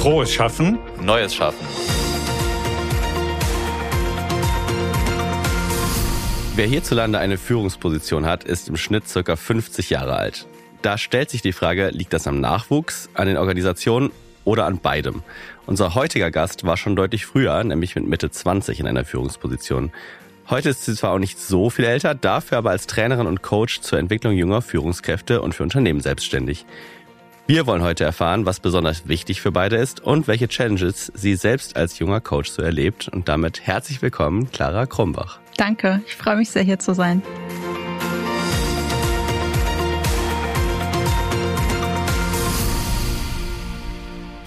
Frohes Schaffen. Neues Schaffen. Wer hierzulande eine Führungsposition hat, ist im Schnitt circa 50 Jahre alt. Da stellt sich die Frage, liegt das am Nachwuchs, an den Organisationen oder an beidem? Unser heutiger Gast war schon deutlich früher, nämlich mit Mitte 20 in einer Führungsposition. Heute ist sie zwar auch nicht so viel älter, dafür aber als Trainerin und Coach zur Entwicklung junger Führungskräfte und für Unternehmen selbstständig. Wir wollen heute erfahren, was besonders wichtig für beide ist und welche Challenges sie selbst als junger Coach so erlebt. Und damit herzlich willkommen, Clara Krumbach. Danke, ich freue mich sehr hier zu sein.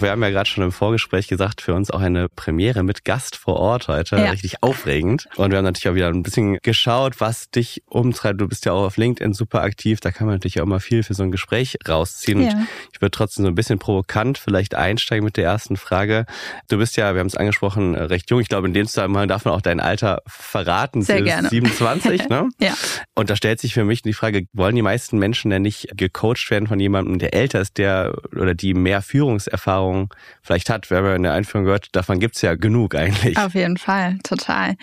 Wir haben ja gerade schon im Vorgespräch gesagt, für uns auch eine Premiere mit Gast vor Ort heute. Ja. Richtig aufregend. Und wir haben natürlich auch wieder ein bisschen geschaut, was dich umtreibt. Du bist ja auch auf LinkedIn super aktiv. Da kann man natürlich auch mal viel für so ein Gespräch rausziehen. Ja. Und ich würde trotzdem so ein bisschen provokant vielleicht einsteigen mit der ersten Frage. Du bist ja, wir haben es angesprochen, recht jung. Ich glaube, in dem Zusammenhang darf man auch dein Alter verraten. Sehr gerne. 27, ne? ja. Und da stellt sich für mich die Frage, wollen die meisten Menschen denn nicht gecoacht werden von jemandem, der älter ist, der oder die mehr Führungserfahrung Erfahrung vielleicht hat. Wir haben ja in der Einführung gehört, davon gibt's ja genug eigentlich. Auf jeden Fall, total.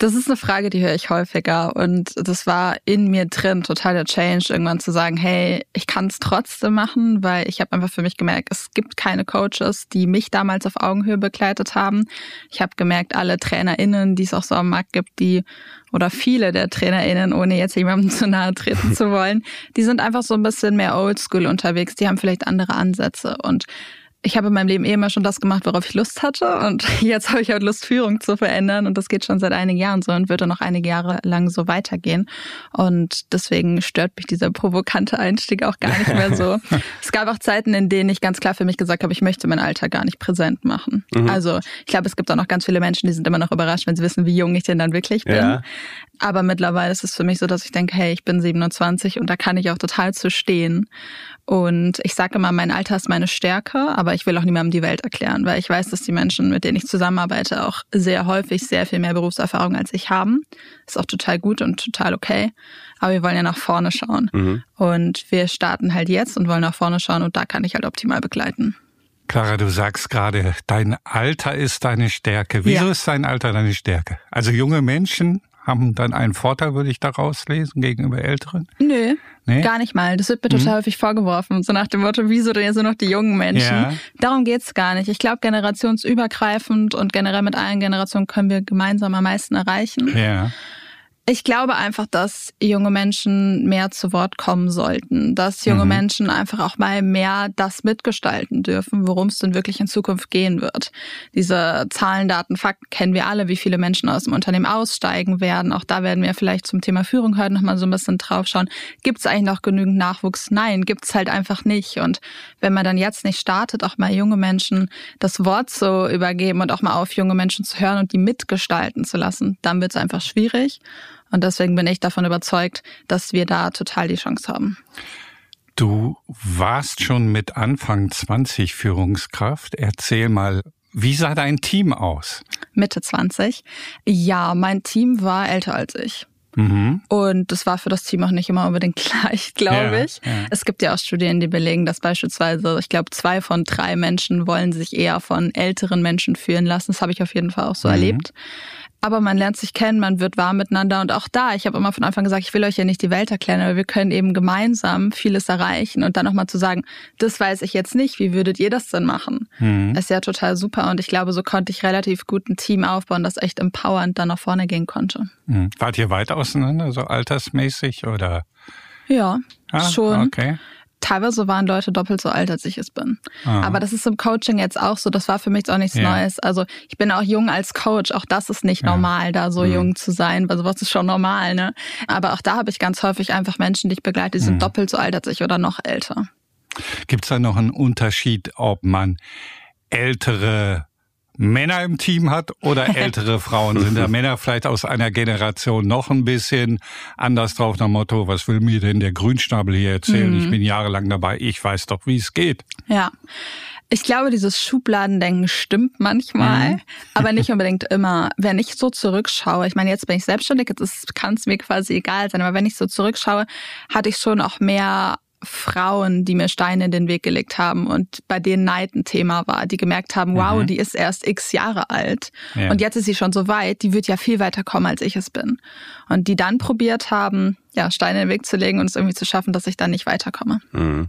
Das ist eine Frage, die höre ich häufiger und das war in mir drin total der Change, irgendwann zu sagen, hey, ich kann es trotzdem machen, weil ich habe einfach für mich gemerkt, es gibt keine Coaches, die mich damals auf Augenhöhe begleitet haben. Ich habe gemerkt, alle TrainerInnen, die es auch so am Markt gibt, die oder viele der TrainerInnen, ohne jetzt jemandem zu nahe treten zu wollen, die sind einfach so ein bisschen mehr oldschool unterwegs, die haben vielleicht andere Ansätze und ich habe in meinem Leben eh immer schon das gemacht, worauf ich Lust hatte. Und jetzt habe ich halt Lust, Führung zu verändern. Und das geht schon seit einigen Jahren so und wird dann noch einige Jahre lang so weitergehen. Und deswegen stört mich dieser provokante Einstieg auch gar nicht mehr so. es gab auch Zeiten, in denen ich ganz klar für mich gesagt habe, ich möchte mein Alter gar nicht präsent machen. Mhm. Also ich glaube, es gibt auch noch ganz viele Menschen, die sind immer noch überrascht, wenn sie wissen, wie jung ich denn dann wirklich bin. Ja. Aber mittlerweile ist es für mich so, dass ich denke, hey, ich bin 27 und da kann ich auch total zu stehen. Und ich sage immer, mein Alter ist meine Stärke, aber ich will auch niemandem die Welt erklären, weil ich weiß, dass die Menschen, mit denen ich zusammenarbeite, auch sehr häufig sehr viel mehr Berufserfahrung als ich haben. Ist auch total gut und total okay. Aber wir wollen ja nach vorne schauen. Mhm. Und wir starten halt jetzt und wollen nach vorne schauen und da kann ich halt optimal begleiten. Clara, du sagst gerade, dein Alter ist deine Stärke. Wieso ja. ist dein Alter deine Stärke? Also junge Menschen haben dann einen Vorteil, würde ich daraus lesen, gegenüber Älteren? Nö, nee? gar nicht mal. Das wird mir total mhm. häufig vorgeworfen. So nach dem Motto, wieso denn jetzt nur noch die jungen Menschen? Ja. Darum geht's gar nicht. Ich glaube, generationsübergreifend und generell mit allen Generationen können wir gemeinsam am meisten erreichen. Ja. Ich glaube einfach, dass junge Menschen mehr zu Wort kommen sollten, dass junge mhm. Menschen einfach auch mal mehr das mitgestalten dürfen, worum es denn wirklich in Zukunft gehen wird. Diese Zahlen, Daten, Fakten kennen wir alle, wie viele Menschen aus dem Unternehmen aussteigen werden. Auch da werden wir vielleicht zum Thema Führung heute nochmal so ein bisschen drauf schauen. Gibt es eigentlich noch genügend Nachwuchs? Nein, gibt es halt einfach nicht. Und wenn man dann jetzt nicht startet, auch mal junge Menschen das Wort zu übergeben und auch mal auf junge Menschen zu hören und die mitgestalten zu lassen, dann wird es einfach schwierig. Und deswegen bin ich davon überzeugt, dass wir da total die Chance haben. Du warst schon mit Anfang 20 Führungskraft. Erzähl mal, wie sah dein Team aus? Mitte 20. Ja, mein Team war älter als ich. Mhm. Und das war für das Team auch nicht immer unbedingt gleich, glaube ich. Ja. Es gibt ja auch Studien, die belegen, dass beispielsweise, ich glaube, zwei von drei Menschen wollen sich eher von älteren Menschen führen lassen. Das habe ich auf jeden Fall auch so mhm. erlebt aber man lernt sich kennen, man wird warm miteinander und auch da, ich habe immer von Anfang gesagt, ich will euch ja nicht die Welt erklären, aber wir können eben gemeinsam vieles erreichen und dann nochmal zu sagen, das weiß ich jetzt nicht, wie würdet ihr das denn machen? Mhm. Ist ja total super und ich glaube, so konnte ich relativ gut ein Team aufbauen, das echt empowernd dann nach vorne gehen konnte. Mhm. Wart ihr weit auseinander, so altersmäßig oder? Ja, ah, schon. Okay teilweise waren Leute doppelt so alt, als ich es bin. Ah. Aber das ist im Coaching jetzt auch so. Das war für mich auch nichts ja. Neues. Also ich bin auch jung als Coach. Auch das ist nicht ja. normal, da so mhm. jung zu sein. Weil sowas ist schon normal, ne? Aber auch da habe ich ganz häufig einfach Menschen, die ich begleite, die sind mhm. doppelt so alt als ich oder noch älter. Gibt es da noch einen Unterschied, ob man ältere Männer im Team hat oder ältere Frauen? Sind da Männer vielleicht aus einer Generation noch ein bisschen anders drauf nach Motto, was will mir denn der Grünschnabel hier erzählen? Mhm. Ich bin jahrelang dabei, ich weiß doch, wie es geht. Ja. Ich glaube, dieses Schubladendenken stimmt manchmal, mhm. aber nicht unbedingt immer. Wenn ich so zurückschaue, ich meine, jetzt bin ich selbstständig, jetzt kann es mir quasi egal sein, aber wenn ich so zurückschaue, hatte ich schon auch mehr Frauen, die mir Steine in den Weg gelegt haben und bei denen Neid ein Thema war, die gemerkt haben, wow, mhm. die ist erst x Jahre alt ja. und jetzt ist sie schon so weit, die wird ja viel weiter kommen, als ich es bin. Und die dann probiert haben, ja, Steine in den Weg zu legen und es irgendwie zu schaffen, dass ich dann nicht weiterkomme. Mhm.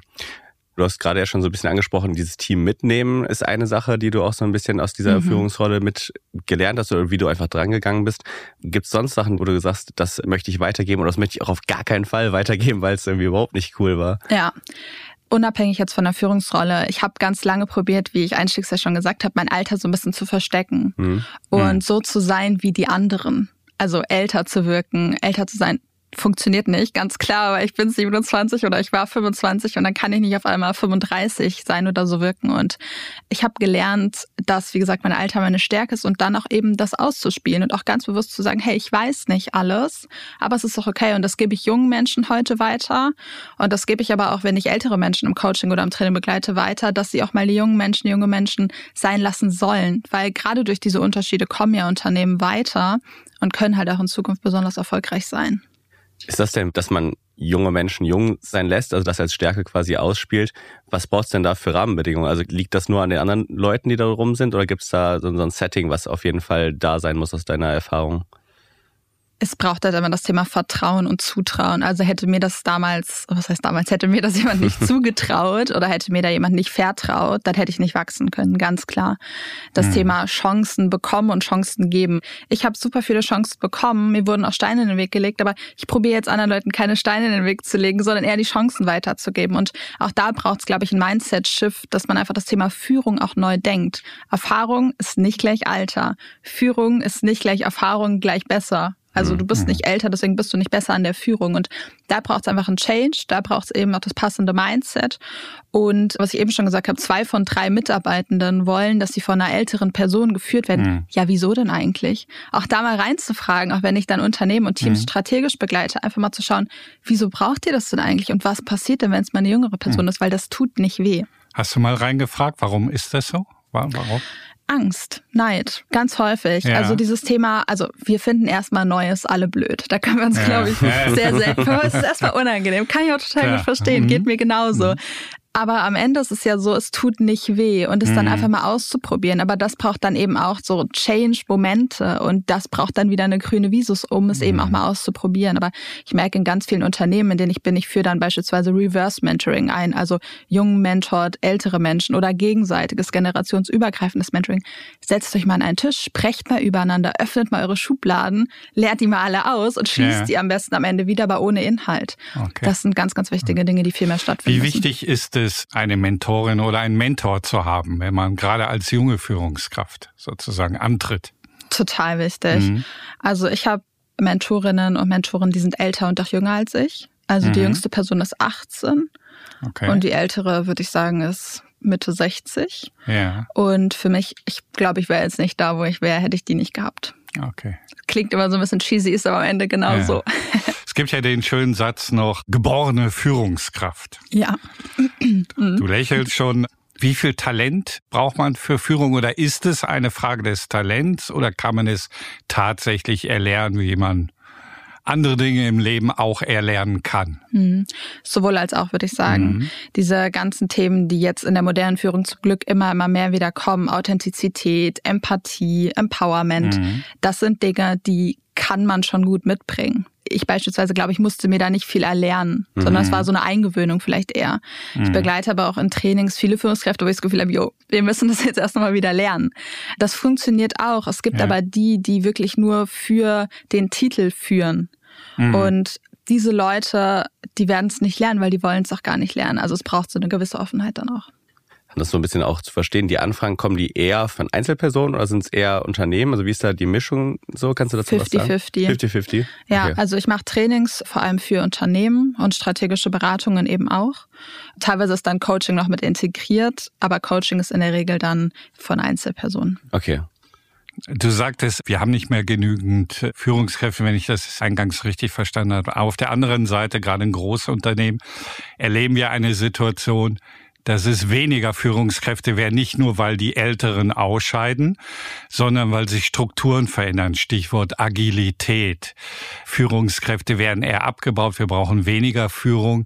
Du hast gerade ja schon so ein bisschen angesprochen, dieses Team mitnehmen ist eine Sache, die du auch so ein bisschen aus dieser mhm. Führungsrolle mit gelernt hast oder wie du einfach drangegangen bist. Gibt es sonst Sachen, wo du sagst, das möchte ich weitergeben oder das möchte ich auch auf gar keinen Fall weitergeben, weil es irgendwie überhaupt nicht cool war? Ja, unabhängig jetzt von der Führungsrolle, ich habe ganz lange probiert, wie ich einstiegs ja schon gesagt habe, mein Alter so ein bisschen zu verstecken mhm. und mhm. so zu sein wie die anderen. Also älter zu wirken, älter zu sein, funktioniert nicht, ganz klar, aber ich bin 27 oder ich war 25 und dann kann ich nicht auf einmal 35 sein oder so wirken. Und ich habe gelernt, dass, wie gesagt, mein Alter meine Stärke ist und dann auch eben das auszuspielen und auch ganz bewusst zu sagen, hey, ich weiß nicht alles, aber es ist doch okay. Und das gebe ich jungen Menschen heute weiter. Und das gebe ich aber auch, wenn ich ältere Menschen im Coaching oder im Training begleite, weiter, dass sie auch mal die jungen Menschen, junge Menschen sein lassen sollen. Weil gerade durch diese Unterschiede kommen ja Unternehmen weiter und können halt auch in Zukunft besonders erfolgreich sein. Ist das denn, dass man junge Menschen jung sein lässt, also das als Stärke quasi ausspielt? Was braucht es denn da für Rahmenbedingungen? Also liegt das nur an den anderen Leuten, die da rum sind, oder gibt es da so ein Setting, was auf jeden Fall da sein muss aus deiner Erfahrung? Es braucht halt immer das Thema Vertrauen und Zutrauen. Also hätte mir das damals, was heißt damals, hätte mir das jemand nicht zugetraut oder hätte mir da jemand nicht vertraut, dann hätte ich nicht wachsen können, ganz klar. Das mhm. Thema Chancen bekommen und Chancen geben. Ich habe super viele Chancen bekommen, mir wurden auch Steine in den Weg gelegt, aber ich probiere jetzt anderen Leuten keine Steine in den Weg zu legen, sondern eher die Chancen weiterzugeben. Und auch da braucht es, glaube ich, ein Mindset-Shift, dass man einfach das Thema Führung auch neu denkt. Erfahrung ist nicht gleich Alter. Führung ist nicht gleich Erfahrung gleich besser. Also du bist mhm. nicht älter, deswegen bist du nicht besser an der Führung. Und da braucht es einfach einen Change, da braucht es eben auch das passende Mindset. Und was ich eben schon gesagt habe, zwei von drei Mitarbeitenden wollen, dass sie von einer älteren Person geführt werden. Mhm. Ja, wieso denn eigentlich? Auch da mal reinzufragen, auch wenn ich dann Unternehmen und Teams mhm. strategisch begleite, einfach mal zu schauen, wieso braucht ihr das denn eigentlich und was passiert denn, wenn es mal eine jüngere Person mhm. ist, weil das tut nicht weh. Hast du mal reingefragt, warum ist das so? Warum? Angst, Neid, ganz häufig. Ja. Also dieses Thema, also wir finden erstmal Neues alle blöd. Da können wir uns, ja. glaube ich, sehr, sehr, es ist erstmal unangenehm. Kann ich auch total gut verstehen, mhm. geht mir genauso. Mhm. Aber am Ende ist es ja so, es tut nicht weh und es mhm. dann einfach mal auszuprobieren. Aber das braucht dann eben auch so Change-Momente und das braucht dann wieder eine grüne Visus, um es mhm. eben auch mhm. mal auszuprobieren. Aber ich merke in ganz vielen Unternehmen, in denen ich bin, ich führe dann beispielsweise Reverse Mentoring ein, also jungen mentort ältere Menschen oder gegenseitiges generationsübergreifendes Mentoring. Setzt euch mal an einen Tisch, sprecht mal übereinander, öffnet mal eure Schubladen, leert die mal alle aus und schließt ja. die am besten am Ende wieder, aber ohne Inhalt. Okay. Das sind ganz, ganz wichtige Dinge, die viel mehr stattfinden. Wie wichtig müssen. ist es, eine Mentorin oder einen Mentor zu haben, wenn man gerade als junge Führungskraft sozusagen antritt? Total wichtig. Mhm. Also ich habe Mentorinnen und Mentoren, die sind älter und auch jünger als ich. Also mhm. die jüngste Person ist 18 okay. und die ältere, würde ich sagen, ist Mitte 60. Ja. Und für mich, ich glaube, ich wäre jetzt nicht da, wo ich wäre, hätte ich die nicht gehabt. Okay. Klingt immer so ein bisschen cheesy, ist aber am Ende genau ja. so. Es gibt ja den schönen Satz noch, geborene Führungskraft. Ja. Du lächelst schon. Wie viel Talent braucht man für Führung oder ist es eine Frage des Talents oder kann man es tatsächlich erlernen, wie man andere Dinge im Leben auch erlernen kann. Mhm. Sowohl als auch, würde ich sagen. Mhm. Diese ganzen Themen, die jetzt in der modernen Führung zum Glück immer, immer mehr wieder kommen, Authentizität, Empathie, Empowerment, mhm. das sind Dinge, die kann man schon gut mitbringen. Ich beispielsweise, glaube ich, musste mir da nicht viel erlernen, mhm. sondern es war so eine Eingewöhnung vielleicht eher. Mhm. Ich begleite aber auch in Trainings viele Führungskräfte, wo ich das Gefühl habe, jo, wir müssen das jetzt erst nochmal wieder lernen. Das funktioniert auch. Es gibt ja. aber die, die wirklich nur für den Titel führen. Mhm. Und diese Leute, die werden es nicht lernen, weil die wollen es auch gar nicht lernen. Also es braucht so eine gewisse Offenheit dann auch. Das so ein bisschen auch zu verstehen, die Anfragen, kommen die eher von Einzelpersonen oder sind es eher Unternehmen? Also wie ist da die Mischung so? Kannst du dazu 50, was sagen? 50-50. 50-50? Ja, okay. also ich mache Trainings vor allem für Unternehmen und strategische Beratungen eben auch. Teilweise ist dann Coaching noch mit integriert, aber Coaching ist in der Regel dann von Einzelpersonen. Okay. Du sagtest, wir haben nicht mehr genügend Führungskräfte, wenn ich das eingangs richtig verstanden habe. Auf der anderen Seite, gerade in Großunternehmen, erleben wir eine Situation, dass es weniger Führungskräfte werden, nicht nur weil die Älteren ausscheiden, sondern weil sich Strukturen verändern. Stichwort Agilität. Führungskräfte werden eher abgebaut, wir brauchen weniger Führung.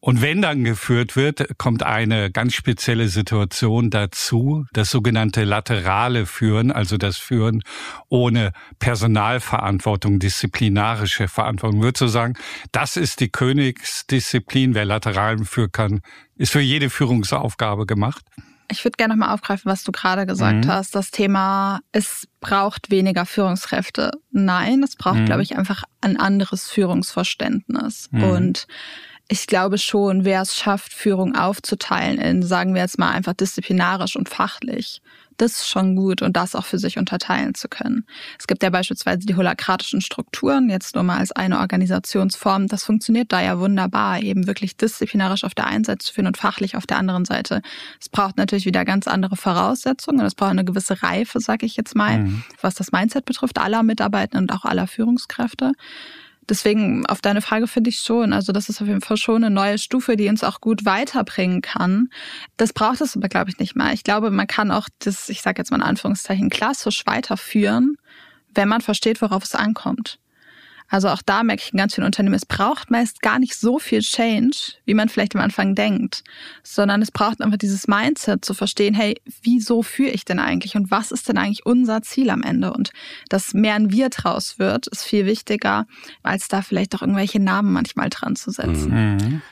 Und wenn dann geführt wird, kommt eine ganz spezielle Situation dazu, das sogenannte laterale Führen, also das Führen ohne Personalverantwortung, disziplinarische Verantwortung. Würdest du sagen, das ist die Königsdisziplin, wer lateral führen kann, ist für jede Führungsaufgabe gemacht? Ich würde gerne nochmal aufgreifen, was du gerade gesagt mhm. hast. Das Thema, es braucht weniger Führungskräfte. Nein, es braucht, mhm. glaube ich, einfach ein anderes Führungsverständnis. Mhm. Und ich glaube schon, wer es schafft, Führung aufzuteilen in, sagen wir jetzt mal einfach disziplinarisch und fachlich, das ist schon gut und das auch für sich unterteilen zu können. Es gibt ja beispielsweise die holakratischen Strukturen, jetzt nur mal als eine Organisationsform. Das funktioniert da ja wunderbar, eben wirklich disziplinarisch auf der einen Seite zu führen und fachlich auf der anderen Seite. Es braucht natürlich wieder ganz andere Voraussetzungen und es braucht eine gewisse Reife, sage ich jetzt mal, mhm. was das Mindset betrifft, aller Mitarbeitenden und auch aller Führungskräfte. Deswegen auf deine Frage finde ich schon. Also das ist auf jeden Fall schon eine neue Stufe, die uns auch gut weiterbringen kann. Das braucht es aber, glaube ich, nicht mehr. Ich glaube, man kann auch das, ich sage jetzt mal in Anführungszeichen, klassisch weiterführen, wenn man versteht, worauf es ankommt. Also auch da merke ich in ganz vielen Unternehmen, es braucht meist gar nicht so viel Change, wie man vielleicht am Anfang denkt, sondern es braucht einfach dieses Mindset zu verstehen, hey, wieso führe ich denn eigentlich und was ist denn eigentlich unser Ziel am Ende? Und dass mehr ein Wir draus wird, ist viel wichtiger, als da vielleicht auch irgendwelche Namen manchmal dran zu setzen. Mhm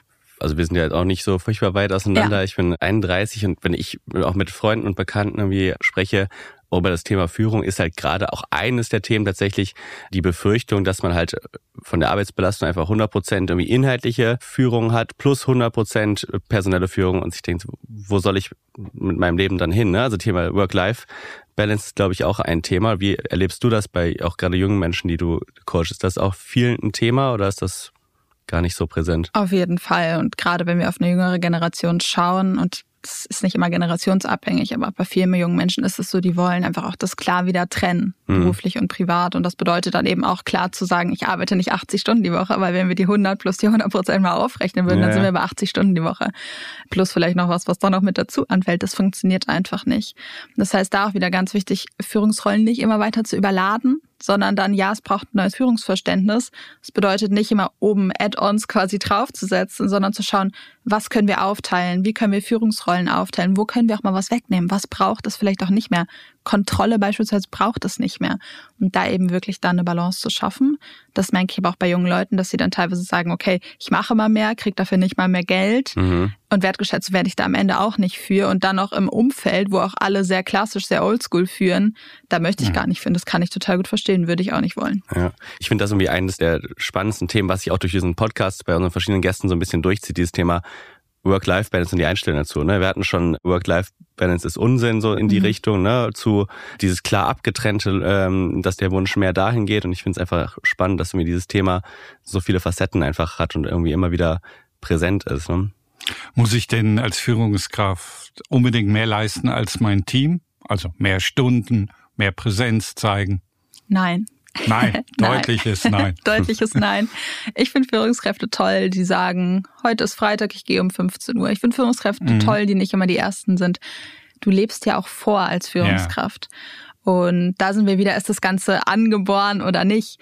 also wir sind ja jetzt auch nicht so furchtbar weit auseinander. Ja. Ich bin 31 und wenn ich auch mit Freunden und Bekannten irgendwie spreche, über das Thema Führung ist halt gerade auch eines der Themen tatsächlich die Befürchtung, dass man halt von der Arbeitsbelastung einfach 100 Prozent irgendwie inhaltliche Führung hat plus 100 Prozent personelle Führung und sich denkt, wo soll ich mit meinem Leben dann hin? Ne? Also Thema Work-Life Balance ist, glaube ich, auch ein Thema. Wie erlebst du das bei auch gerade jungen Menschen, die du coachst? Ist das auch vielen ein Thema oder ist das gar nicht so präsent? Auf jeden Fall. Und gerade wenn wir auf eine jüngere Generation schauen und das ist nicht immer generationsabhängig, aber bei vielen jungen Menschen ist es so, die wollen einfach auch das klar wieder trennen, mhm. beruflich und privat. Und das bedeutet dann eben auch klar zu sagen, ich arbeite nicht 80 Stunden die Woche, weil wenn wir die 100 plus die 100 Prozent mal aufrechnen würden, ja. dann sind wir bei 80 Stunden die Woche. Plus vielleicht noch was, was da noch mit dazu anfällt. Das funktioniert einfach nicht. Das heißt, da auch wieder ganz wichtig, Führungsrollen nicht immer weiter zu überladen, sondern dann, ja, es braucht ein neues Führungsverständnis. Das bedeutet nicht immer oben Add-ons quasi draufzusetzen, sondern zu schauen, was können wir aufteilen, wie können wir Führungsrollen aufteilen, wo können wir auch mal was wegnehmen, was braucht es vielleicht auch nicht mehr. Kontrolle beispielsweise braucht es nicht mehr. Und da eben wirklich dann eine Balance zu schaffen. Das merke ich aber auch bei jungen Leuten, dass sie dann teilweise sagen, okay, ich mache mal mehr, kriege dafür nicht mal mehr Geld mhm. Und wertgeschätzt werde ich da am Ende auch nicht für. Und dann auch im Umfeld, wo auch alle sehr klassisch, sehr oldschool führen, da möchte ich mhm. gar nicht führen. Das kann ich total gut verstehen, würde ich auch nicht wollen. Ja. Ich finde das irgendwie eines der spannendsten Themen, was sich auch durch diesen Podcast bei unseren verschiedenen Gästen so ein bisschen durchzieht, dieses Thema Work-Life-Balance und die Einstellung dazu. Ne? Wir hatten schon Work-Life-Balance ist Unsinn so in die mhm. Richtung, ne? zu dieses klar abgetrennte, ähm, dass der Wunsch mehr dahin geht. Und ich finde es einfach spannend, dass mir dieses Thema so viele Facetten einfach hat und irgendwie immer wieder präsent ist. Ne? Muss ich denn als Führungskraft unbedingt mehr leisten als mein Team? Also mehr Stunden, mehr Präsenz zeigen? Nein. Nein, deutliches Nein. deutliches Nein. Ich finde Führungskräfte toll, die sagen, heute ist Freitag, ich gehe um 15 Uhr. Ich finde Führungskräfte mhm. toll, die nicht immer die Ersten sind. Du lebst ja auch vor als Führungskraft. Ja. Und da sind wir wieder, ist das Ganze angeboren oder nicht?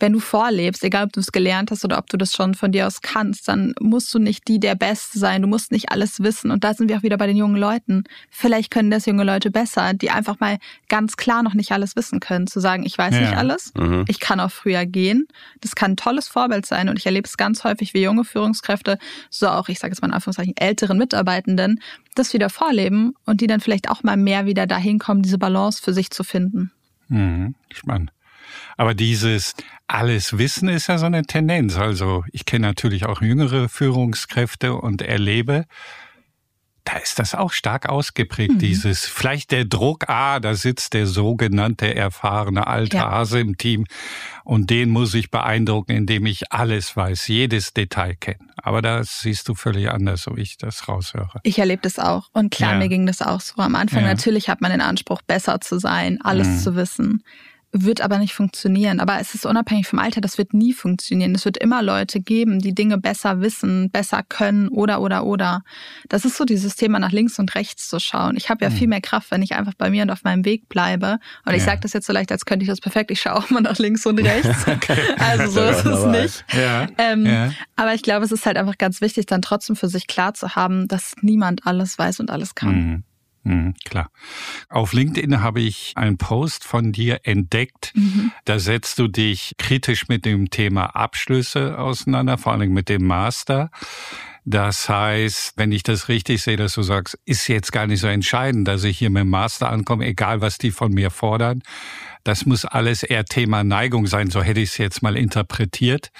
Wenn du vorlebst, egal ob du es gelernt hast oder ob du das schon von dir aus kannst, dann musst du nicht die der Beste sein, du musst nicht alles wissen. Und da sind wir auch wieder bei den jungen Leuten. Vielleicht können das junge Leute besser, die einfach mal ganz klar noch nicht alles wissen können. Zu sagen, ich weiß ja. nicht alles, mhm. ich kann auch früher gehen. Das kann ein tolles Vorbild sein. Und ich erlebe es ganz häufig, wie junge Führungskräfte, so auch, ich sage jetzt mal in Anführungszeichen, älteren Mitarbeitenden, das wieder vorleben und die dann vielleicht auch mal mehr wieder dahin kommen, diese Balance für sich zu finden. Mhm. Spannend. Aber dieses alles Wissen ist ja so eine Tendenz. Also ich kenne natürlich auch jüngere Führungskräfte und erlebe, da ist das auch stark ausgeprägt, mhm. dieses, vielleicht der Druck, ah, da sitzt der sogenannte erfahrene alte ja. Hase im Team und den muss ich beeindrucken, indem ich alles weiß, jedes Detail kenne. Aber das siehst du völlig anders, so wie ich das raushöre. Ich erlebe das auch und klar, ja. mir ging das auch so. Am Anfang ja. natürlich hat man den Anspruch, besser zu sein, alles mhm. zu wissen wird aber nicht funktionieren. Aber es ist unabhängig vom Alter, das wird nie funktionieren. Es wird immer Leute geben, die Dinge besser wissen, besser können oder oder oder. Das ist so dieses Thema nach links und rechts zu schauen. Ich habe ja mhm. viel mehr Kraft, wenn ich einfach bei mir und auf meinem Weg bleibe. Und ja. ich sage das jetzt so leicht, als könnte ich das perfekt. Ich schaue auch mal nach links und rechts. okay. Also so ist es nicht. Ja. Ähm, ja. Aber ich glaube, es ist halt einfach ganz wichtig, dann trotzdem für sich klar zu haben, dass niemand alles weiß und alles kann. Mhm. Mhm, klar. Auf LinkedIn habe ich einen Post von dir entdeckt. Mhm. Da setzt du dich kritisch mit dem Thema Abschlüsse auseinander, vor allem mit dem Master. Das heißt, wenn ich das richtig sehe, dass du sagst, ist jetzt gar nicht so entscheidend, dass ich hier mit dem Master ankomme, egal was die von mir fordern. Das muss alles eher Thema Neigung sein, so hätte ich es jetzt mal interpretiert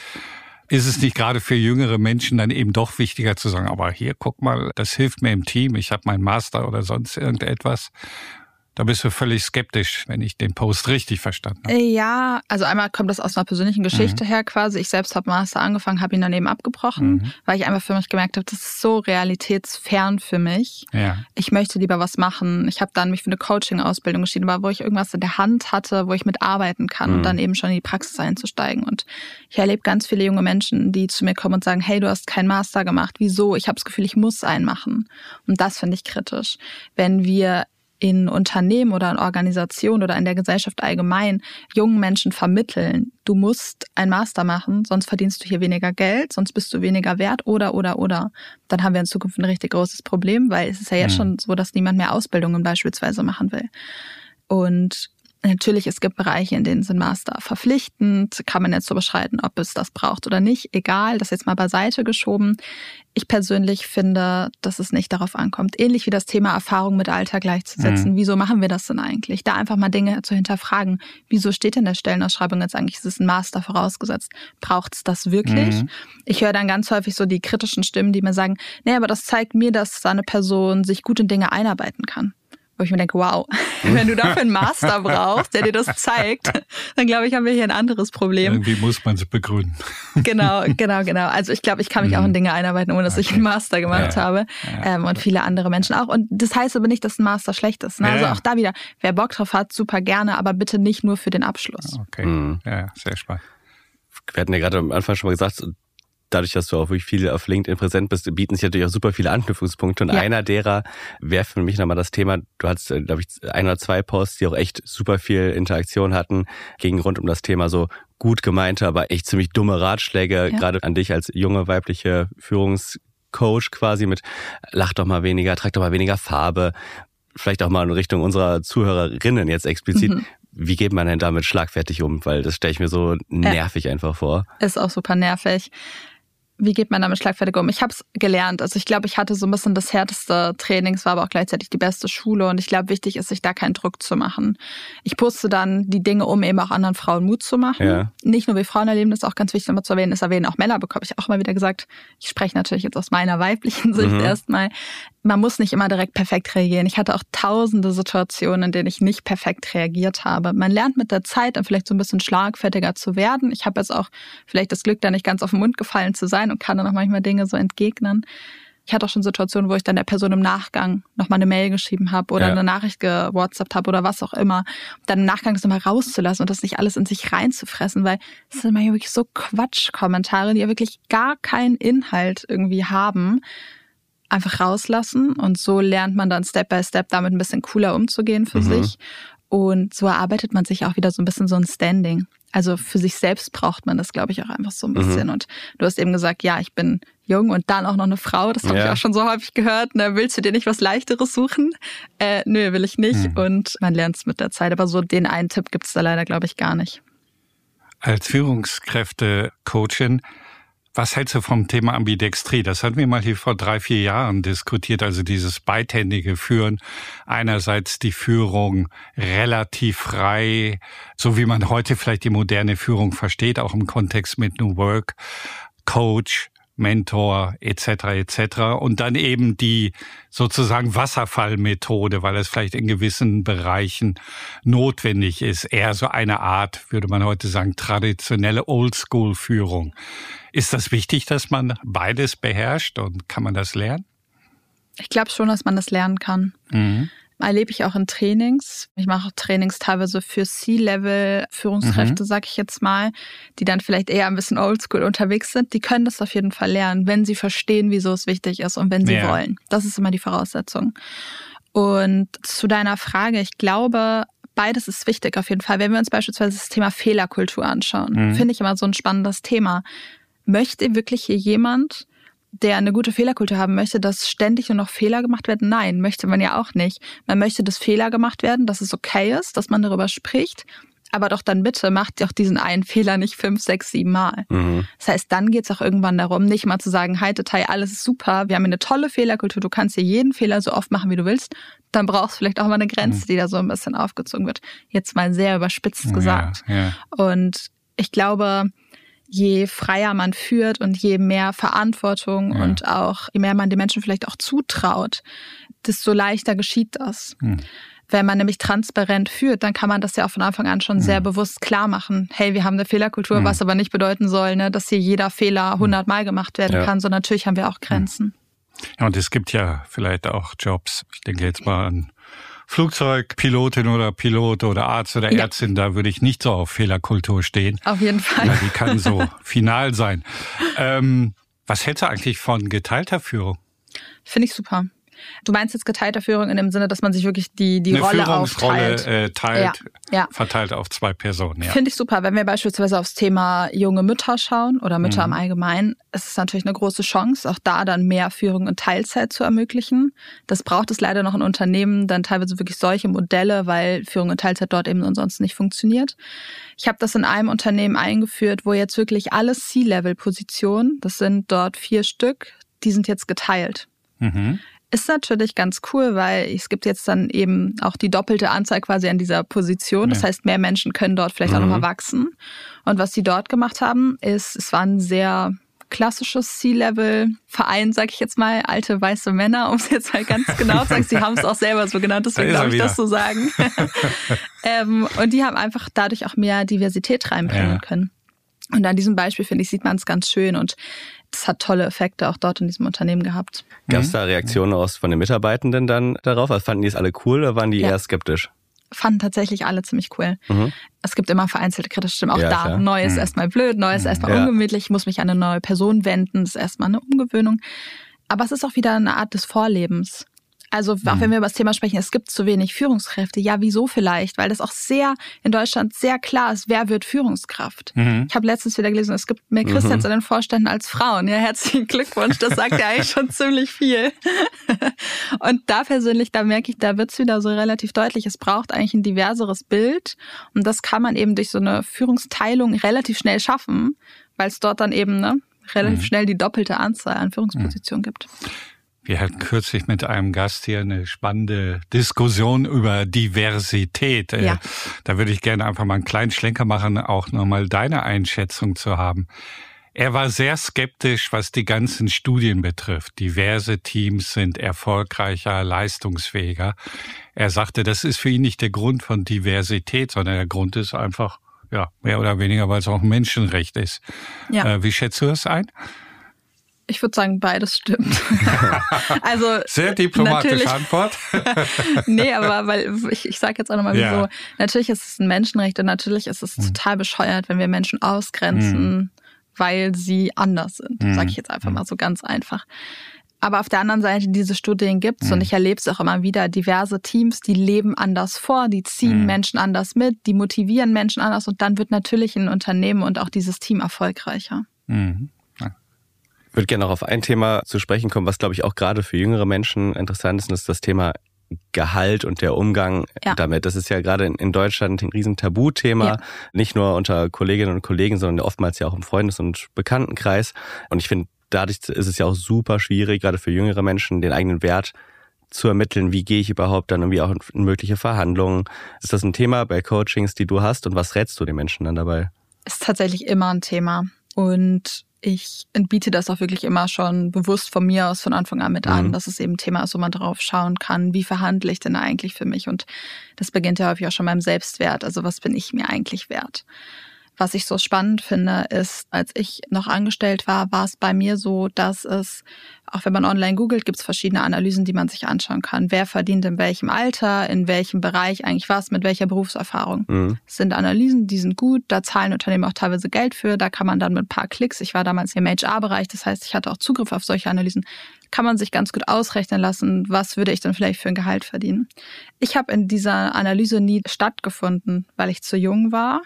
ist es nicht gerade für jüngere Menschen dann eben doch wichtiger zu sagen, aber hier, guck mal, das hilft mir im Team, ich habe meinen Master oder sonst irgendetwas. Da bist du völlig skeptisch, wenn ich den Post richtig verstanden habe. Äh, ja, also einmal kommt das aus einer persönlichen Geschichte mhm. her quasi. Ich selbst habe Master angefangen, habe ihn daneben abgebrochen, mhm. weil ich einfach für mich gemerkt habe, das ist so realitätsfern für mich. Ja. Ich möchte lieber was machen. Ich habe dann mich für eine Coaching-Ausbildung entschieden, wo ich irgendwas in der Hand hatte, wo ich mitarbeiten kann mhm. und dann eben schon in die Praxis einzusteigen. Und ich erlebe ganz viele junge Menschen, die zu mir kommen und sagen, hey, du hast keinen Master gemacht. Wieso? Ich habe das Gefühl, ich muss einen machen. Und das finde ich kritisch. Wenn wir in Unternehmen oder in Organisationen oder in der Gesellschaft allgemein jungen Menschen vermitteln, du musst ein Master machen, sonst verdienst du hier weniger Geld, sonst bist du weniger wert oder oder oder, dann haben wir in Zukunft ein richtig großes Problem, weil es ist ja jetzt mhm. schon so, dass niemand mehr Ausbildungen beispielsweise machen will. Und Natürlich, es gibt Bereiche, in denen sind Master verpflichtend, kann man jetzt so beschreiten, ob es das braucht oder nicht. Egal, das jetzt mal beiseite geschoben. Ich persönlich finde, dass es nicht darauf ankommt. Ähnlich wie das Thema Erfahrung mit Alter gleichzusetzen. Mhm. Wieso machen wir das denn eigentlich? Da einfach mal Dinge zu hinterfragen. Wieso steht in der Stellenausschreibung jetzt eigentlich, es ist ein Master vorausgesetzt? Braucht es das wirklich? Mhm. Ich höre dann ganz häufig so die kritischen Stimmen, die mir sagen, nee, aber das zeigt mir, dass eine Person sich gut in Dinge einarbeiten kann wo ich mir denke, wow, wenn du dafür einen Master brauchst, der dir das zeigt, dann glaube ich, haben wir hier ein anderes Problem. Irgendwie muss man es begründen. Genau, genau, genau. Also ich glaube, ich kann mich auch in mhm. Dinge einarbeiten, ohne dass okay. ich einen Master gemacht ja. habe. Ja. Ähm, und viele andere Menschen auch. Und das heißt aber nicht, dass ein Master schlecht ist. Ne? Also auch da wieder, wer Bock drauf hat, super gerne, aber bitte nicht nur für den Abschluss. Okay, mhm. ja, sehr spannend. Wir hatten ja gerade am Anfang schon mal gesagt, dadurch, dass du auch wirklich viel auf LinkedIn präsent bist, bieten sich natürlich auch super viele Anknüpfungspunkte. Und ja. einer derer wäre für mich nochmal das Thema, du hattest, äh, glaube ich, ein oder zwei Posts, die auch echt super viel Interaktion hatten, gegen rund um das Thema so gut gemeinte, aber echt ziemlich dumme Ratschläge, ja. gerade an dich als junge weibliche Führungscoach quasi mit lach doch mal weniger, trag doch mal weniger Farbe. Vielleicht auch mal in Richtung unserer Zuhörerinnen jetzt explizit. Mhm. Wie geht man denn damit schlagfertig um? Weil das stelle ich mir so nervig ja. einfach vor. Ist auch super nervig wie geht man damit schlagfertig um? Ich habe es gelernt. Also ich glaube, ich hatte so ein bisschen das härteste Training, es war aber auch gleichzeitig die beste Schule und ich glaube, wichtig ist, sich da keinen Druck zu machen. Ich poste dann die Dinge, um eben auch anderen Frauen Mut zu machen. Ja. Nicht nur wir Frauen erleben, das ist auch ganz wichtig immer zu erwähnen, ist erwähnen auch Männer, bekomme ich auch mal wieder gesagt. Ich spreche natürlich jetzt aus meiner weiblichen Sicht mhm. erstmal man muss nicht immer direkt perfekt reagieren. Ich hatte auch tausende Situationen, in denen ich nicht perfekt reagiert habe. Man lernt mit der Zeit dann vielleicht so ein bisschen schlagfertiger zu werden. Ich habe jetzt auch vielleicht das Glück, da nicht ganz auf den Mund gefallen zu sein und kann dann auch manchmal Dinge so entgegnen. Ich hatte auch schon Situationen, wo ich dann der Person im Nachgang nochmal eine Mail geschrieben habe oder ja. eine Nachricht gewhatsappt habe oder was auch immer. Dann im Nachgang das nochmal rauszulassen und das nicht alles in sich reinzufressen, weil es sind manchmal wirklich so Quatschkommentare, die ja wirklich gar keinen Inhalt irgendwie haben einfach rauslassen und so lernt man dann Step by Step damit ein bisschen cooler umzugehen für mhm. sich. Und so erarbeitet man sich auch wieder so ein bisschen so ein Standing. Also für sich selbst braucht man das, glaube ich, auch einfach so ein mhm. bisschen. Mhm. Und du hast eben gesagt, ja, ich bin jung und dann auch noch eine Frau. Das habe ja. ich auch schon so häufig gehört. Ne, willst du dir nicht was Leichteres suchen? Äh, nö, will ich nicht. Mhm. Und man lernt es mit der Zeit. Aber so den einen Tipp gibt es da leider, glaube ich, gar nicht. Als Führungskräfte-Coachin was hältst du vom Thema Ambidextrie? Das hatten wir mal hier vor drei, vier Jahren diskutiert. Also dieses beidhändige Führen. Einerseits die Führung relativ frei, so wie man heute vielleicht die moderne Führung versteht, auch im Kontext mit New Work. Coach, Mentor etc. etc. Und dann eben die sozusagen Wasserfallmethode, weil es vielleicht in gewissen Bereichen notwendig ist. Eher so eine Art, würde man heute sagen, traditionelle Oldschool-Führung. Ist das wichtig, dass man beides beherrscht und kann man das lernen? Ich glaube schon, dass man das lernen kann. Mhm. erlebe ich auch in Trainings. Ich mache auch Trainings teilweise für C-Level-Führungskräfte, mhm. sag ich jetzt mal, die dann vielleicht eher ein bisschen oldschool unterwegs sind. Die können das auf jeden Fall lernen, wenn sie verstehen, wieso es wichtig ist und wenn sie ja. wollen. Das ist immer die Voraussetzung. Und zu deiner Frage, ich glaube, beides ist wichtig auf jeden Fall. Wenn wir uns beispielsweise das Thema Fehlerkultur anschauen, mhm. finde ich immer so ein spannendes Thema. Möchte wirklich hier jemand der eine gute Fehlerkultur haben möchte, dass ständig nur noch Fehler gemacht werden? Nein, möchte man ja auch nicht. Man möchte, dass Fehler gemacht werden, dass es okay ist, dass man darüber spricht. Aber doch dann bitte macht auch diesen einen Fehler nicht fünf, sechs, sieben Mal. Mhm. Das heißt, dann geht es auch irgendwann darum, nicht mal zu sagen, hi Detail, alles ist super, wir haben eine tolle Fehlerkultur, du kannst hier jeden Fehler so oft machen, wie du willst. Dann brauchst du vielleicht auch mal eine Grenze, mhm. die da so ein bisschen aufgezogen wird. Jetzt mal sehr überspitzt gesagt. Ja, ja. Und ich glaube, je freier man führt und je mehr Verantwortung ja. und auch je mehr man den Menschen vielleicht auch zutraut, desto leichter geschieht das. Hm. Wenn man nämlich transparent führt, dann kann man das ja auch von Anfang an schon hm. sehr bewusst klar machen. Hey, wir haben eine Fehlerkultur, hm. was aber nicht bedeuten soll, ne, dass hier jeder Fehler hundertmal gemacht werden ja. kann, sondern natürlich haben wir auch Grenzen. Ja, und es gibt ja vielleicht auch Jobs. Ich denke jetzt mal an Flugzeugpilotin oder Pilot oder Arzt oder Ärztin, ja. da würde ich nicht so auf Fehlerkultur stehen. Auf jeden Fall. Ja, die kann so final sein. Ähm, was hältst du eigentlich von geteilter Führung? Finde ich super. Du meinst jetzt geteilter Führung in dem Sinne, dass man sich wirklich die, die Eine Rolle Führungsrolle aufteilt. Äh, teilt, ja, ja. verteilt auf zwei Personen. Ja. Finde ich super. Wenn wir beispielsweise aufs Thema junge Mütter schauen oder Mütter mhm. im Allgemeinen, ist es natürlich eine große Chance, auch da dann mehr Führung und Teilzeit zu ermöglichen. Das braucht es leider noch in Unternehmen, dann teilweise wirklich solche Modelle, weil Führung und Teilzeit dort eben ansonsten nicht funktioniert. Ich habe das in einem Unternehmen eingeführt, wo jetzt wirklich alle C-Level-Positionen, das sind dort vier Stück, die sind jetzt geteilt. Mhm. Ist natürlich ganz cool, weil es gibt jetzt dann eben auch die doppelte Anzahl quasi an dieser Position. Das ja. heißt, mehr Menschen können dort vielleicht mhm. auch nochmal wachsen. Und was sie dort gemacht haben, ist, es war ein sehr klassisches C-Level-Verein, sag ich jetzt mal, alte weiße Männer, um es jetzt mal ganz genau zu sagen. Sie haben es auch selber so genannt, deswegen da darf ich das so sagen. ähm, und die haben einfach dadurch auch mehr Diversität reinbringen ja. können. Und an diesem Beispiel, finde ich, sieht man es ganz schön. Und das hat tolle Effekte auch dort in diesem Unternehmen gehabt. Gab es da Reaktionen aus von den Mitarbeitenden dann darauf? Also fanden die es alle cool oder waren die ja. eher skeptisch? Fanden tatsächlich alle ziemlich cool. Mhm. Es gibt immer vereinzelte kritische Stimmen. Auch ja, da. Klar. Neues mhm. erstmal blöd, Neues mhm. erstmal ja. ungemütlich. Ich muss mich an eine neue Person wenden. Das ist erstmal eine Umgewöhnung. Aber es ist auch wieder eine Art des Vorlebens. Also auch mhm. wenn wir über das Thema sprechen, es gibt zu wenig Führungskräfte. Ja, wieso vielleicht? Weil das auch sehr in Deutschland sehr klar ist, wer wird Führungskraft. Mhm. Ich habe letztens wieder gelesen, es gibt mehr Christians mhm. in den Vorständen als Frauen. Ja, herzlichen Glückwunsch. Das sagt ja eigentlich schon ziemlich viel. Und da persönlich, da merke ich, da wird's wieder so relativ deutlich. Es braucht eigentlich ein diverseres Bild. Und das kann man eben durch so eine Führungsteilung relativ schnell schaffen, weil es dort dann eben ne, relativ mhm. schnell die doppelte Anzahl an Führungspositionen mhm. gibt. Wir hatten kürzlich mit einem Gast hier eine spannende Diskussion über Diversität. Äh, ja. Da würde ich gerne einfach mal einen kleinen Schlenker machen, auch nochmal deine Einschätzung zu haben. Er war sehr skeptisch, was die ganzen Studien betrifft. Diverse Teams sind erfolgreicher, leistungsfähiger. Er sagte, das ist für ihn nicht der Grund von Diversität, sondern der Grund ist einfach, ja, mehr oder weniger, weil es auch ein Menschenrecht ist. Ja. Äh, wie schätzt du das ein? Ich würde sagen, beides stimmt. also sehr diplomatische Antwort. nee, aber weil ich, ich sage jetzt auch nochmal, wieso. Ja. Natürlich ist es ein Menschenrecht und natürlich ist es mhm. total bescheuert, wenn wir Menschen ausgrenzen, mhm. weil sie anders sind. Mhm. Sage ich jetzt einfach mal so ganz einfach. Aber auf der anderen Seite, diese Studien gibt's und mhm. ich erlebe es auch immer wieder, diverse Teams, die leben anders vor, die ziehen mhm. Menschen anders mit, die motivieren Menschen anders und dann wird natürlich ein Unternehmen und auch dieses Team erfolgreicher. Mhm. Ich würde gerne noch auf ein Thema zu sprechen kommen, was, glaube ich, auch gerade für jüngere Menschen interessant ist, und das ist das Thema Gehalt und der Umgang ja. damit. Das ist ja gerade in, Deutschland ein riesen Tabuthema, ja. nicht nur unter Kolleginnen und Kollegen, sondern oftmals ja auch im Freundes- und Bekanntenkreis. Und ich finde, dadurch ist es ja auch super schwierig, gerade für jüngere Menschen, den eigenen Wert zu ermitteln, wie gehe ich überhaupt dann irgendwie auch in mögliche Verhandlungen. Ist das ein Thema bei Coachings, die du hast und was rätst du den Menschen dann dabei? Ist tatsächlich immer ein Thema. Und ich biete das auch wirklich immer schon bewusst von mir aus von Anfang an mit an, mhm. dass es eben ein Thema ist, wo man drauf schauen kann, wie verhandle ich denn eigentlich für mich? Und das beginnt ja häufig auch schon beim Selbstwert. Also was bin ich mir eigentlich wert? Was ich so spannend finde, ist, als ich noch angestellt war, war es bei mir so, dass es, auch wenn man online googelt, gibt es verschiedene Analysen, die man sich anschauen kann. Wer verdient in welchem Alter, in welchem Bereich eigentlich was, mit welcher Berufserfahrung. Mhm. Das sind Analysen, die sind gut, da zahlen Unternehmen auch teilweise Geld für, da kann man dann mit ein paar Klicks, ich war damals im HR-Bereich, das heißt, ich hatte auch Zugriff auf solche Analysen, kann man sich ganz gut ausrechnen lassen, was würde ich dann vielleicht für ein Gehalt verdienen. Ich habe in dieser Analyse nie stattgefunden, weil ich zu jung war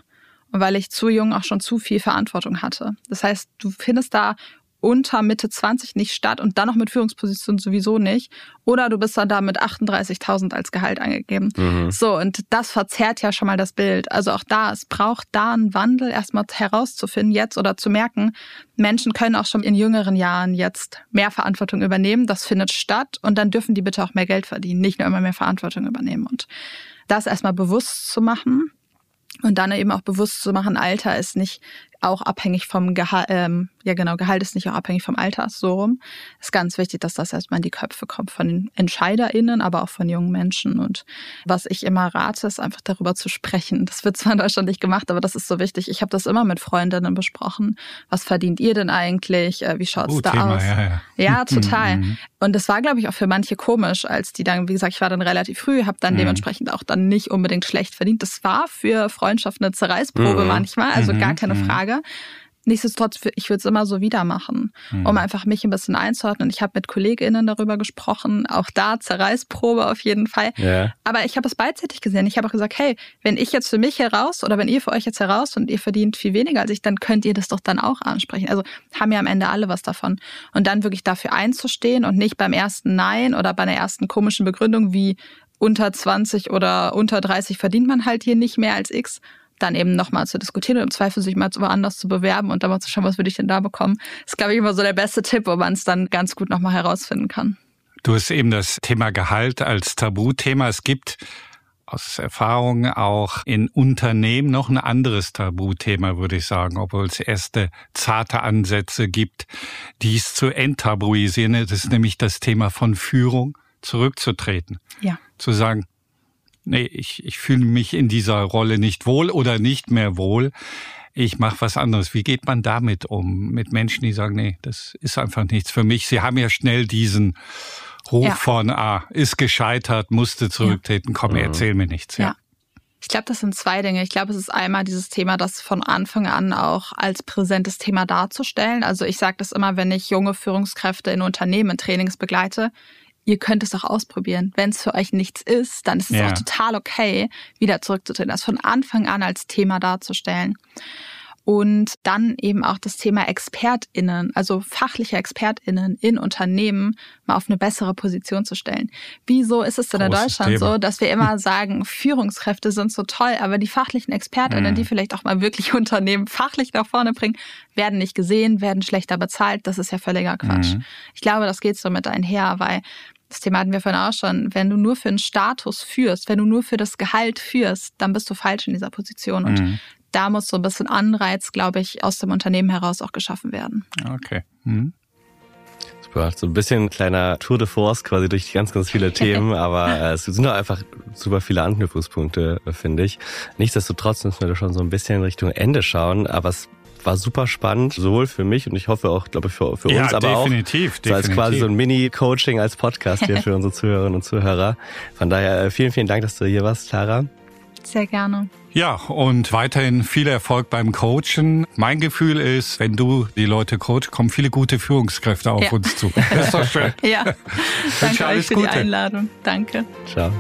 weil ich zu jung auch schon zu viel Verantwortung hatte. Das heißt, du findest da unter Mitte 20 nicht statt und dann noch mit Führungsposition sowieso nicht. Oder du bist dann da mit 38.000 als Gehalt angegeben. Mhm. So, und das verzerrt ja schon mal das Bild. Also auch da, es braucht da einen Wandel, erstmal herauszufinden jetzt oder zu merken, Menschen können auch schon in jüngeren Jahren jetzt mehr Verantwortung übernehmen. Das findet statt und dann dürfen die bitte auch mehr Geld verdienen, nicht nur immer mehr Verantwortung übernehmen. Und das erstmal bewusst zu machen und dann eben auch bewusst zu machen, Alter ist nicht auch abhängig vom Gehalt, ähm, ja genau, Gehalt ist nicht auch abhängig vom Alter, so rum. Ist ganz wichtig, dass das erstmal in die Köpfe kommt von den EntscheiderInnen, aber auch von jungen Menschen. Und was ich immer rate, ist einfach darüber zu sprechen. Das wird zwar in Deutschland nicht gemacht, aber das ist so wichtig. Ich habe das immer mit Freundinnen besprochen. Was verdient ihr denn eigentlich? Äh, wie schaut's uh, da Thema, aus? Ja, ja. ja total. Mhm. Und das war, glaube ich, auch für manche komisch, als die dann, wie gesagt, ich war dann relativ früh, habe dann mhm. dementsprechend auch dann nicht unbedingt schlecht verdient. Das war für Freundschaft eine Zerreißprobe mhm. manchmal, also gar mhm. keine mhm. Frage. Nichtsdestotrotz, ich würde es immer so wieder machen, mhm. um einfach mich ein bisschen einzuordnen. Ich habe mit KollegInnen darüber gesprochen, auch da Zerreißprobe auf jeden Fall. Ja. Aber ich habe es beidseitig gesehen. Ich habe auch gesagt, hey, wenn ich jetzt für mich heraus oder wenn ihr für euch jetzt heraus und ihr verdient viel weniger als ich, dann könnt ihr das doch dann auch ansprechen. Also haben ja am Ende alle was davon. Und dann wirklich dafür einzustehen und nicht beim ersten Nein oder bei einer ersten komischen Begründung wie unter 20 oder unter 30 verdient man halt hier nicht mehr als X, dann eben nochmal zu diskutieren und im Zweifel sich mal woanders zu bewerben und dann mal zu schauen, was würde ich denn da bekommen. Das ist, glaube ich, immer so der beste Tipp, wo man es dann ganz gut nochmal herausfinden kann. Du hast eben das Thema Gehalt als Tabuthema. Es gibt aus Erfahrung auch in Unternehmen noch ein anderes Tabuthema, würde ich sagen, obwohl es erste zarte Ansätze gibt, dies zu enttabuisieren. Das ist nämlich das Thema von Führung zurückzutreten. Ja. Zu sagen, nee, ich, ich fühle mich in dieser Rolle nicht wohl oder nicht mehr wohl. Ich mache was anderes. Wie geht man damit um? Mit Menschen, die sagen, nee, das ist einfach nichts für mich. Sie haben ja schnell diesen Ruf ja. von, ah, ist gescheitert, musste zurücktreten, komm, mhm. erzähl mir nichts. ja. ja. Ich glaube, das sind zwei Dinge. Ich glaube, es ist einmal dieses Thema, das von Anfang an auch als präsentes Thema darzustellen. Also ich sage das immer, wenn ich junge Führungskräfte in Unternehmen in Trainings begleite ihr könnt es auch ausprobieren. Wenn es für euch nichts ist, dann ist es ja. auch total okay, wieder zurückzutreten, das von Anfang an als Thema darzustellen. Und dann eben auch das Thema ExpertInnen, also fachliche ExpertInnen in Unternehmen mal auf eine bessere Position zu stellen. Wieso ist es denn in Deutschland Thema. so, dass wir immer sagen, Führungskräfte sind so toll, aber die fachlichen ExpertInnen, mhm. die vielleicht auch mal wirklich Unternehmen fachlich nach vorne bringen, werden nicht gesehen, werden schlechter bezahlt. Das ist ja völliger Quatsch. Mhm. Ich glaube, das geht so mit einher, weil das Thema hatten wir vorhin auch schon, wenn du nur für den Status führst, wenn du nur für das Gehalt führst, dann bist du falsch in dieser Position. Und mhm. da muss so ein bisschen Anreiz, glaube ich, aus dem Unternehmen heraus auch geschaffen werden. Okay. Mhm. Super, so ein bisschen kleiner Tour de Force quasi durch ganz, ganz viele Themen, aber äh, es sind doch einfach super viele Anknüpfungspunkte, finde ich. Nichtsdestotrotz müssen wir da schon so ein bisschen Richtung Ende schauen, aber es war super spannend, sowohl für mich und ich hoffe auch, glaube ich, für, für ja, uns, aber definitiv, auch so als quasi so ein Mini-Coaching als Podcast hier für unsere Zuhörerinnen und Zuhörer. Von daher äh, vielen, vielen Dank, dass du hier warst, Clara. Sehr gerne. Ja, und weiterhin viel Erfolg beim Coachen. Mein Gefühl ist, wenn du die Leute coachst, kommen viele gute Führungskräfte auf ja. uns zu. Das ist doch schön. ja, danke euch für Gute. die Einladung. Danke. Ciao.